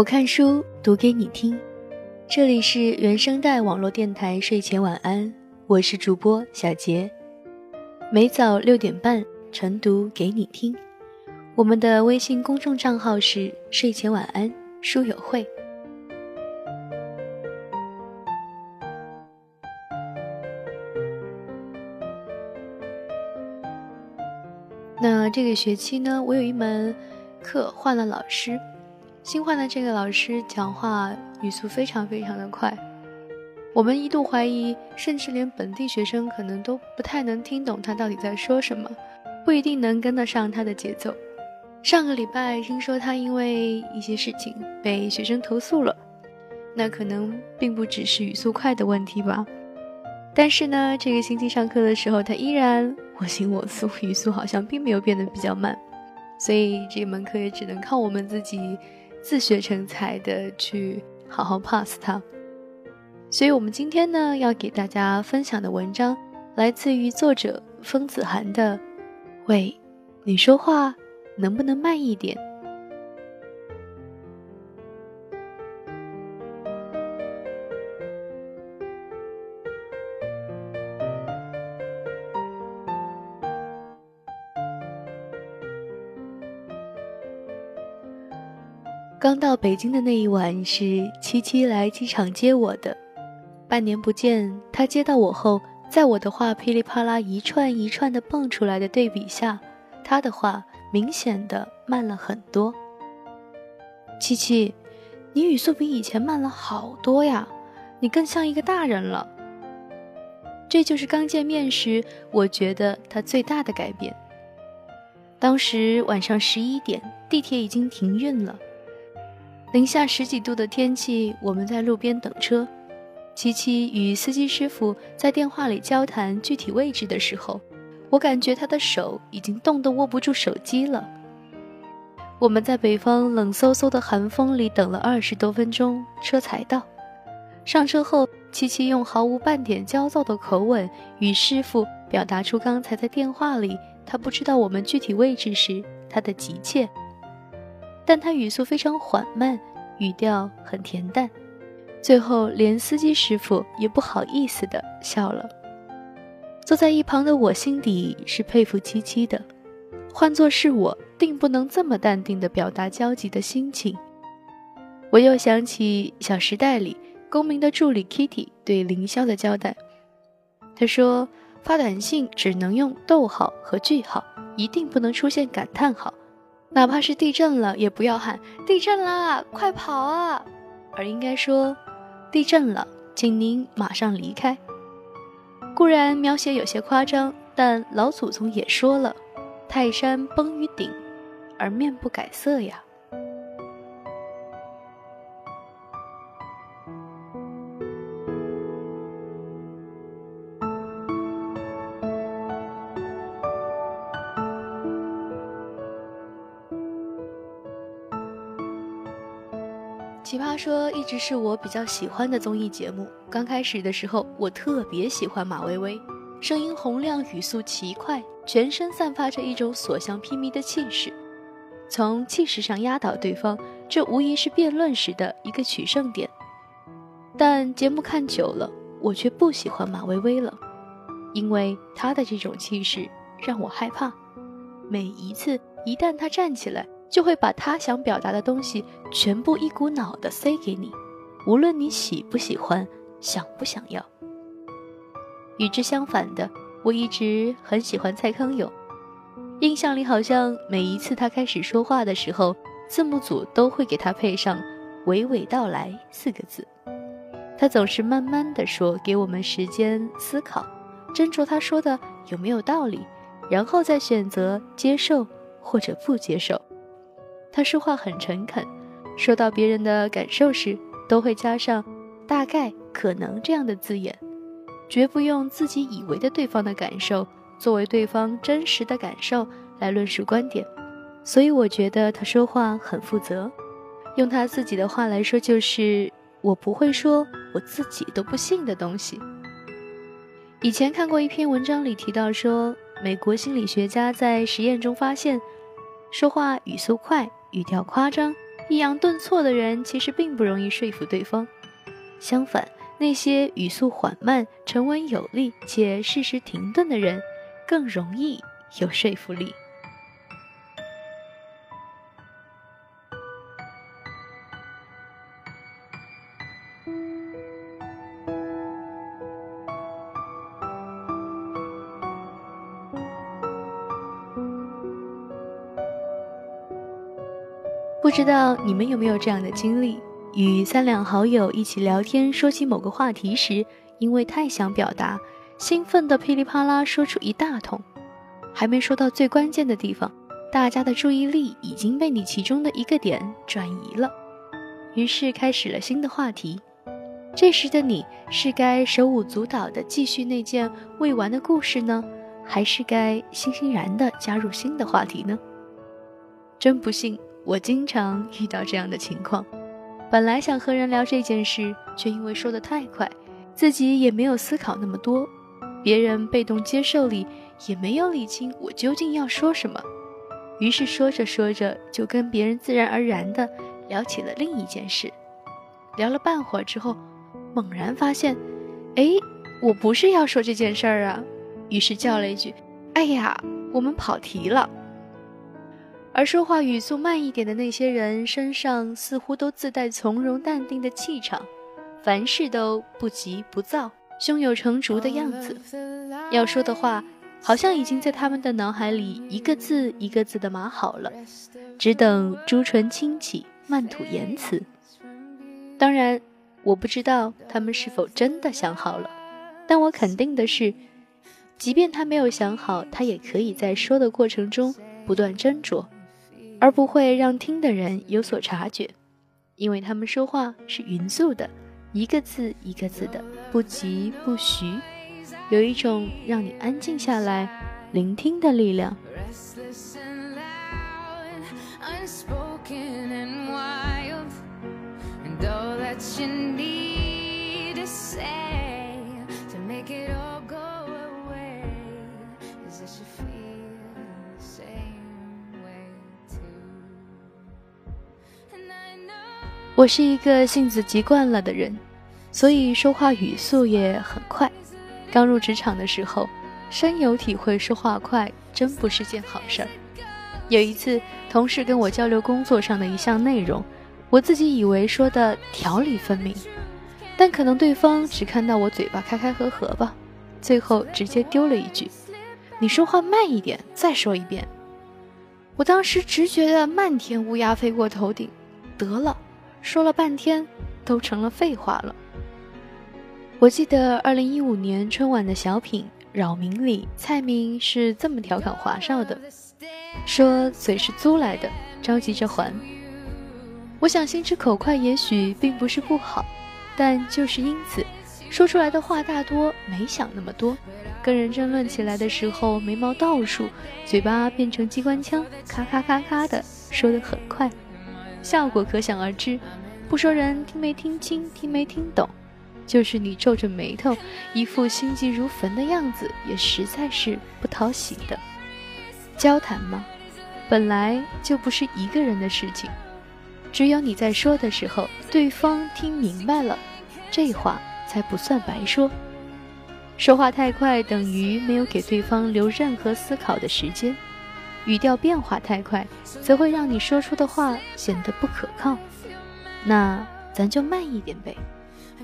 我看书读给你听，这里是原声带网络电台睡前晚安，我是主播小杰，每早六点半晨读给你听。我们的微信公众账号是睡前晚安书友会。那这个学期呢，我有一门课换了老师。新换的这个老师讲话语速非常非常的快，我们一度怀疑，甚至连本地学生可能都不太能听懂他到底在说什么，不一定能跟得上他的节奏。上个礼拜听说他因为一些事情被学生投诉了，那可能并不只是语速快的问题吧。但是呢，这个星期上课的时候，他依然我行我素，语速好像并没有变得比较慢，所以这门课也只能靠我们自己。自学成才的去好好 pass 它，所以我们今天呢要给大家分享的文章来自于作者丰子涵的《喂，你说话能不能慢一点？》刚到北京的那一晚是七七来机场接我的，半年不见，他接到我后，在我的话噼里啪啦一串一串的蹦出来的对比下，他的话明显的慢了很多。七七，你语速比以前慢了好多呀，你更像一个大人了。这就是刚见面时我觉得他最大的改变。当时晚上十一点，地铁已经停运了。零下十几度的天气，我们在路边等车。七七与司机师傅在电话里交谈具体位置的时候，我感觉他的手已经冻得握不住手机了。我们在北方冷飕飕的寒风里等了二十多分钟，车才到。上车后，七七用毫无半点焦躁的口吻与师傅表达出刚才在电话里他不知道我们具体位置时他的急切。但他语速非常缓慢，语调很恬淡，最后连司机师傅也不好意思的笑了。坐在一旁的我心底是佩服七七的，换作是我，定不能这么淡定的表达焦急的心情。我又想起《小时代》里公民的助理 Kitty 对凌霄的交代，他说发短信只能用逗号和句号，一定不能出现感叹号。哪怕是地震了，也不要喊“地震啦，快跑啊”，而应该说“地震了，请您马上离开”。固然描写有些夸张，但老祖宗也说了：“泰山崩于顶，而面不改色呀。”说一直是我比较喜欢的综艺节目。刚开始的时候，我特别喜欢马薇薇，声音洪亮，语速奇快，全身散发着一种所向披靡的气势。从气势上压倒对方，这无疑是辩论时的一个取胜点。但节目看久了，我却不喜欢马薇薇了，因为她的这种气势让我害怕。每一次一旦她站起来，就会把他想表达的东西全部一股脑的塞给你，无论你喜不喜欢，想不想要。与之相反的，我一直很喜欢蔡康永，印象里好像每一次他开始说话的时候，字幕组都会给他配上“娓娓道来”四个字，他总是慢慢的说，给我们时间思考，斟酌他说的有没有道理，然后再选择接受或者不接受。他说话很诚恳，说到别人的感受时，都会加上“大概”“可能”这样的字眼，绝不用自己以为的对方的感受作为对方真实的感受来论述观点。所以我觉得他说话很负责。用他自己的话来说，就是我不会说我自己都不信的东西。以前看过一篇文章里提到说，美国心理学家在实验中发现，说话语速快。语调夸张，抑扬顿挫的人其实并不容易说服对方，相反，那些语速缓慢、沉稳有力且适时停顿的人，更容易有说服力。不知道你们有没有这样的经历：与三两好友一起聊天，说起某个话题时，因为太想表达，兴奋的噼里啪啦说出一大通，还没说到最关键的地方，大家的注意力已经被你其中的一个点转移了，于是开始了新的话题。这时的你是该手舞足蹈地继续那件未完的故事呢，还是该欣欣然地加入新的话题呢？真不幸。我经常遇到这样的情况，本来想和人聊这件事，却因为说的太快，自己也没有思考那么多，别人被动接受里也没有理清我究竟要说什么，于是说着说着就跟别人自然而然的聊起了另一件事，聊了半会儿之后，猛然发现，哎，我不是要说这件事儿啊，于是叫了一句：“哎呀，我们跑题了。”而说话语速慢一点的那些人，身上似乎都自带从容淡定的气场，凡事都不急不躁，胸有成竹的样子。要说的话，好像已经在他们的脑海里一个字一个字的码好了，只等朱唇轻启，慢吐言辞。当然，我不知道他们是否真的想好了，但我肯定的是，即便他没有想好，他也可以在说的过程中不断斟酌。而不会让听的人有所察觉，因为他们说话是匀速的，一个字一个字的，不急不徐，有一种让你安静下来聆听的力量。我是一个性子急惯了的人，所以说话语速也很快。刚入职场的时候，深有体会，说话快真不是件好事儿。有一次，同事跟我交流工作上的一项内容，我自己以为说的条理分明，但可能对方只看到我嘴巴开开合合吧，最后直接丢了一句：“你说话慢一点，再说一遍。”我当时直觉得漫天乌鸦飞过头顶，得了。说了半天，都成了废话了。我记得二零一五年春晚的小品《扰民》里，蔡明是这么调侃华少的，说嘴是租来的，着急着还。我想心直口快也许并不是不好，但就是因此，说出来的话大多没想那么多，跟人争论起来的时候眉毛倒竖，嘴巴变成机关枪，咔咔咔咔的说得很快。效果可想而知，不说人听没听清、听没听懂，就是你皱着眉头，一副心急如焚的样子，也实在是不讨喜的。交谈嘛，本来就不是一个人的事情，只有你在说的时候，对方听明白了，这话才不算白说。说话太快，等于没有给对方留任何思考的时间。语调变化太快，则会让你说出的话显得不可靠。那咱就慢一点呗，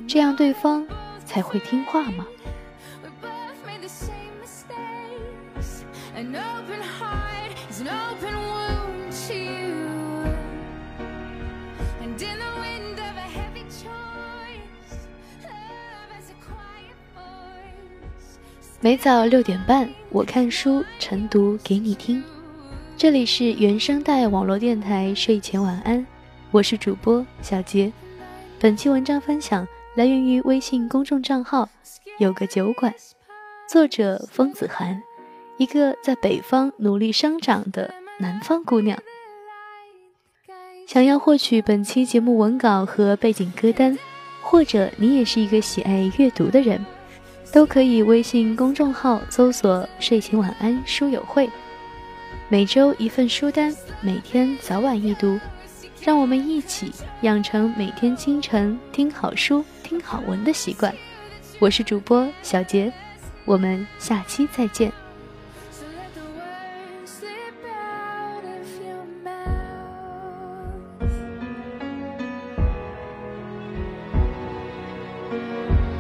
这样对方才会听话嘛。每早六点半，我看书晨读给你听。这里是原声带网络电台睡前晚安，我是主播小杰。本期文章分享来源于微信公众账号“有个酒馆”，作者风子涵，一个在北方努力生长的南方姑娘。想要获取本期节目文稿和背景歌单，或者你也是一个喜爱阅读的人，都可以微信公众号搜索“睡前晚安书友会”。每周一份书单，每天早晚一读，让我们一起养成每天清晨听好书、听好文的习惯。我是主播小杰，我们下期再见。you